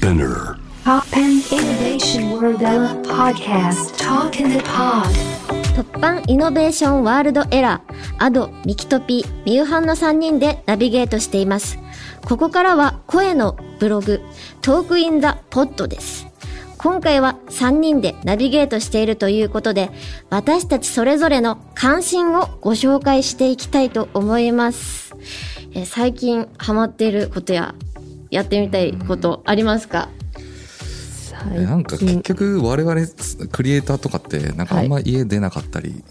Spinear Toppan Innovation World Podcast Talk in the Pod 凸版 Innovation World Era、アド、ミキトピ、ミューハンの3人でナビゲートしています。ここからは声のブログ、 Talk in the Pod です。今回は3人でナビゲートしているということで、私たちそれぞれの関心をご紹介していきたいと思います。えー最近ハマっていることや、やってみたいことありますか？なんか結局我々クリエイターとかってなんかあんま家出なかったり、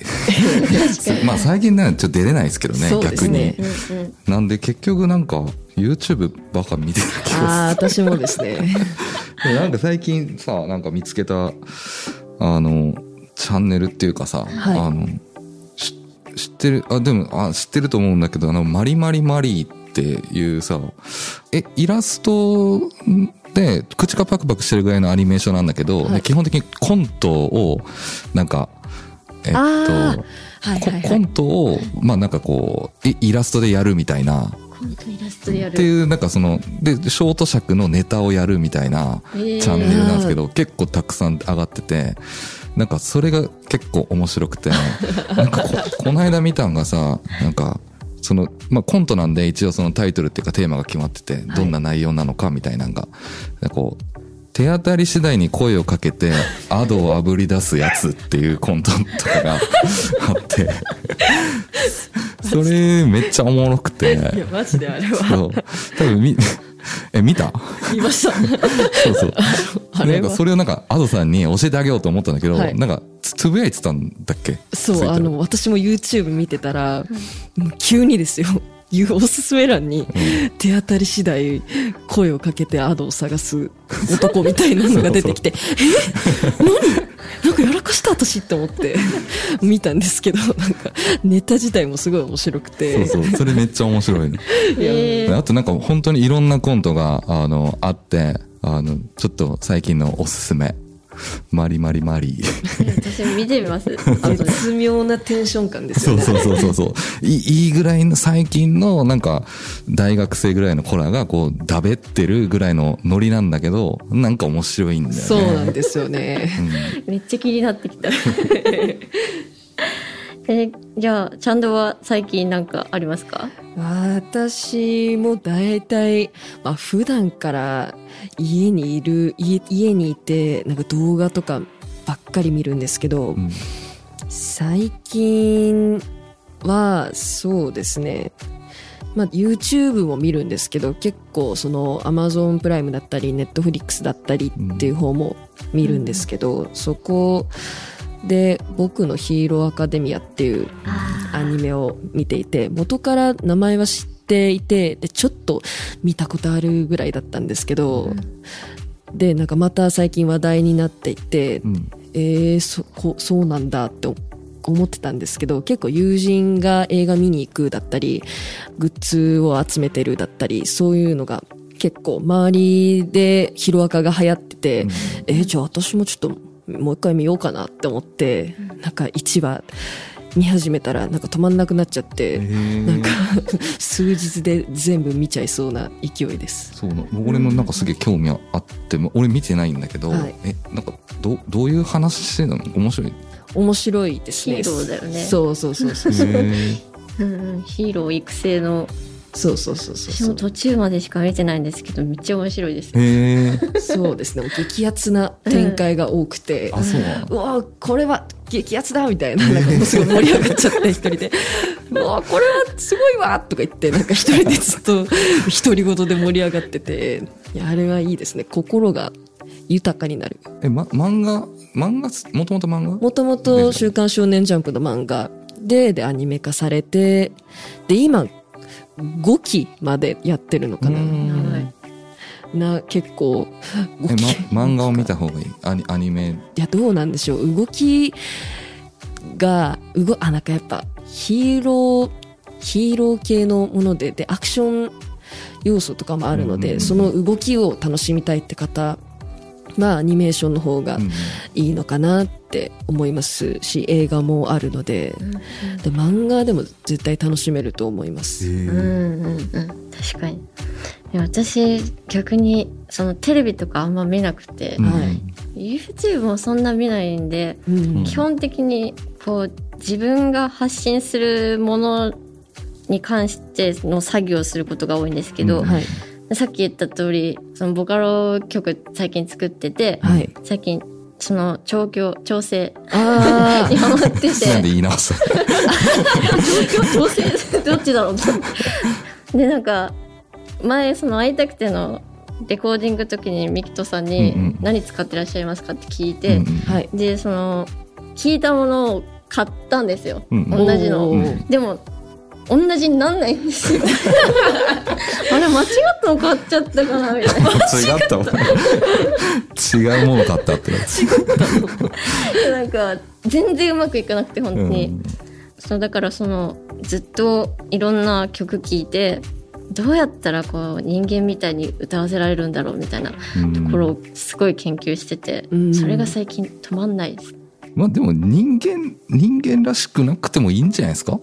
まあ最近ねちょっと出れないですけどねそうですね。逆に。なんで結局なんか YouTube ばっか見てる気ああ、が私もですね。なんか最近さなんか見つけたあのチャンネルっていうかさ、はい。あのし知ってるあでもあ知ってると思うんだけどあのマリマリマリーっていうさえイラストで口がパクパクしてるぐらいのアニメーションなんだけど、はい。で基本的にコントをなんかえっとはいコはいはい。コントをまあなんかこうイイラストでやるみたいな。コントイラストでやっていうなんかそのでショート尺のネタをやるみたいなチャンネルなんですけど、結構たくさん上がっててなんかそれが結構面白くて なんかここの間見たんがさなんかその、まあ、コントなんで一応そのタイトルっていうかテーマが決まっててどんな内容なのかみたいなのが、こう手当たり次第に声をかけて アドをあぶり出すやつっていうコントとかが あってそれめっちゃおもろくて。いや、マジであれは。そう。多分み、え、見た？見ました。そうそう。なんかそれをなんか、アドさんに教えてあげようと思ったんだけど、はいなんかつ、つぶやいてたんだっけ？そう、あの、私も YouTube 見てたら、もう急にですよ。い うおすすめ欄に、手当たり次第声をかけてアドを探す男みたいなのが出てきて、え？何？なんかやらかした私って思って見たんですけど、なんかネタ自体もすごい面白くて。そうそう。それめっちゃ面白いの。えであとなんか本当にいろんなコントが、あの、あって、あの、ちょっと最近のおすすめ。マリマリマリー。私見てみます？絶妙なテンション感ですよね。そうそうそうそうそう。いいぐらいの最近のなんか大学生ぐらいの子らがこうだべってるぐらいのノリなんだけど、なんか面白いんだよね。そうなんですよね。めっちゃ気になってきた。えじゃあ、ちゃんとは最近なんかありますか？私も大体、まあ普段から家にいる、家家にいて、なんか動画とかばっかり見るんですけど、うん。最近はそうですね、まあ YouTube も見るんですけど、結構その Amazon プライムだったり、Netflix だったりっていう方も見るんですけど、そこで僕のヒーローアカデミアっていうアニメを見ていて元から名前は知っていてでちょっと見たことあるぐらいだったんですけど、でなんかまた最近話題になっていて、うん。えー、そこそうなんだって思ってたんですけど結構友人が映画見に行くだったりグッズを集めてるだったりそういうのが結構周りでヒロアカが流行ってて、えーじゃあ私もちょっともう一回見ようかなって思って、なんか1話見始めたらなんか止まんなくなっちゃって、なんか数日で全部見ちゃいそうな勢いです。そうな俺もなんかすげえ興味あっても俺見てないんだけど、はい。えなんかどどういう話してるの？面白い？面白いですね。ヒーローだよね。そうそうそうそう。へうんうん、ヒーロー育成の、そうそうそうそう。私も途中までしか見てないんですけど、めっちゃ面白いです。えへえそうですね。激アツな展開が多くて、あそううわこれは激アツだみたいな、なんかもうすごい盛り上がっちゃって一人で、うわこれはすごいわとか言って、なんか一人でずっと独り言で盛り上がってて、いや、あれはいいですね。心が豊かになる。え、ま、漫画？漫画？もともと漫画？もともと週刊少年ジャンプの漫画で、で、アニメ化されて、で、今、5期までやってるのかな。な、結構、え、5期。ま、漫画を見た方がいい？アニアニメ？いや、どうなんでしょう。動きが、うご、あ、なんかやっぱ、ヒーロー、ヒーロー系のもので、で、アクション要素とかもあるので、うんうんうんその動きを楽しみたいって方は、アニメーションの方がうんいいのかなって思いますし、映画もあるので、で漫画でも絶対楽しめると思います。うんうんうん確かに。で私逆にそのテレビとかあんま見なくて、うん。はい YouTube もそんな見ないんで、うん。基本的にこう自分が発信するものに関しての作業をすることが多いんですけど、うん。はい。さっき言った通りそのボカロ曲最近作ってて、はい。最近その調教調整あ にハマってて。なんで言い直した調教調整？どっちだろう？でなんか前その会いたくてのレコーディングの時にミキトさんにうんうん「何使ってらっしゃいますか?」って聞いて、うんうん。でその聞いたものを買ったんですよ、うんうん。同じの。でも同じになんないんですよ。あれ間違ったの買っちゃったかなみたいな。違ったわ違うもの買ったって。なんか全然うまくいかなくて本当に、うん。そうだからそのずっといろんな曲聴いてどうやったらこう人間みたいに歌わせられるんだろうみたいなところをすごい研究してて、うん。それが最近止まんないです。まあでも人間人間らしくなくてもいいんじゃないですか？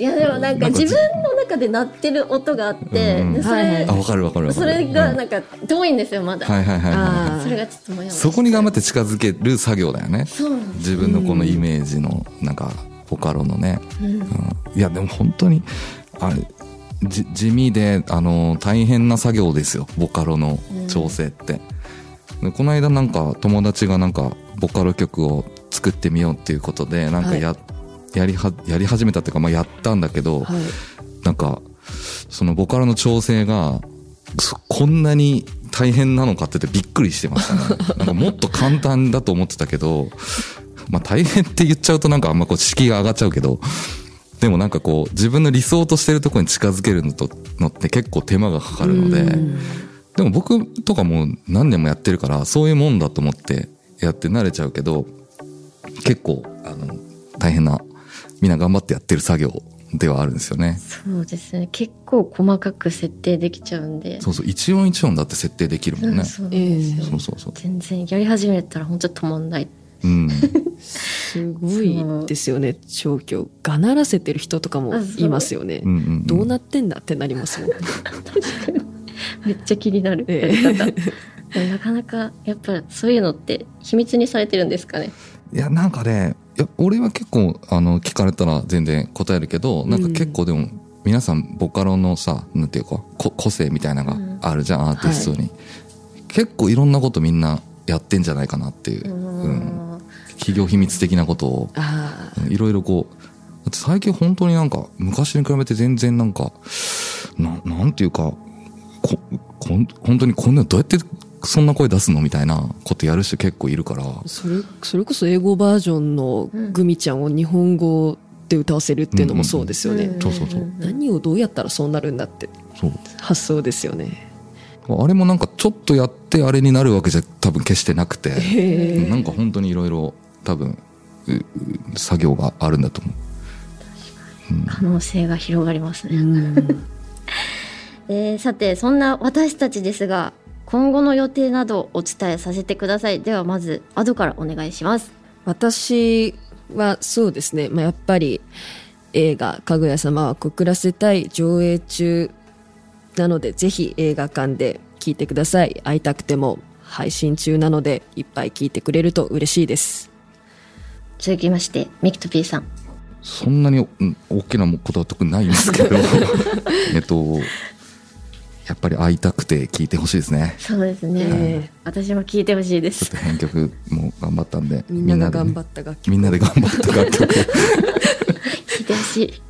いやでもなんか自分の中で鳴ってる音があって、うんでそれ、はいはい。あわかるわかるわかそるれがなんか遠いんですよまだ、はいはいはいはあーそれがちょっともやもやいそこに頑張って近づける作業だよね。そうなんです、自分のこのイメージのなんかボカロのね、うん。うん、いやでも本当にあれじ地味であの大変な作業ですよボカロの調整って、でこの間なんか友達がなんかボカロ曲を作ってみようっていうことでなんかや,、やりはやり始めたっていうか、まあ、やったんだけど、はい。なんかそのボカロの調整がそこんなに大変なのかって言ってびっくりしてましたね なんかもっと簡単だと思ってたけどまあ大変って言っちゃうとなんかあんまこう敷居が上がっちゃうけどでもなんかこう自分の理想としてるところに近づけるのとのって結構手間がかかるのでうんでも僕とかもう何年もやってるからそういうもんだと思ってやって慣れちゃうけど結構あの大変なみんな頑張ってやってる作業ではあるんですよね。そうですね結構細かく設定できちゃうんでそうそう一音一音だって設定できるもんね。そうそうそう。全然やり始めたら本当止まんないうん。すごいですよね、調教。がならせてる人とかもいますよねうん。うんうん。どうなってんだってなりますもん。めっちゃ気になるやええなかなかやっぱそういうのって秘密にされてるんですかね？いや、なんかね、俺は結構、あの、聞かれたら全然答えるけど、なんか結構でも、皆さん、ボカロのさ、なんていうか、こ個性みたいなのがあるじゃん、アーティストに。結構いろんなことみんなやってんじゃないかなっていう。うん。企業秘密的なことを、あいろいろこう、最近本当になんか、昔に比べて全然なんか、ななんていうか、こ、こん本当にこんなのどうやってそんな声出すのみたいなことやる人結構いるから、あ。それ、それこそ英語バージョンのグミちゃんを日本語で歌わせるっていうのもそうですよね。そうそうそう何をどうやったらそうなるんだってそう。発想ですよね。あれもなんかちょっとやってあれになるわけじゃ多分決してなくて、なんか本当にいろいろ多分、作業があるんだと思う。可能性が広がりますね、うん えーさてそんな私たちですが今後の予定などをお伝えさせてください。ではまずアドからお願いします。私はそうですね、まあ、やっぱり映画「かぐや様は告らせたい」上映中。なのでぜひ映画館で聞いてください。会いたくても配信中なのでいっぱい聞いてくれると嬉しいです。続きましてミキトピーさん。そんなに、うん、大きなことは特にないんですけど、えっと、やっぱり会いたくて聞いてほしいですね。そうですね、ええ私も聞いてほしいです。ちょっと編曲も頑張ったんで、みんなが頑張っった楽曲。みんなで頑張った楽曲。を 聞いてほしい。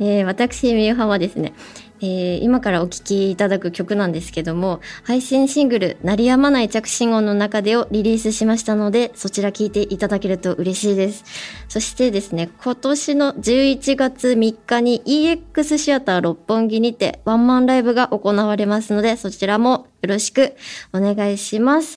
えー私、みゆははですね、えー今からお聴きいただく曲なんですけども、配信シングル、鳴りやまない着信音の中でをリリースしましたので、そちら聴いていただけると嬉しいです。そしてですね、今年の11月3日に EX シアター六本木にてワンマンライブが行われますので、そちらもよろしくお願いします。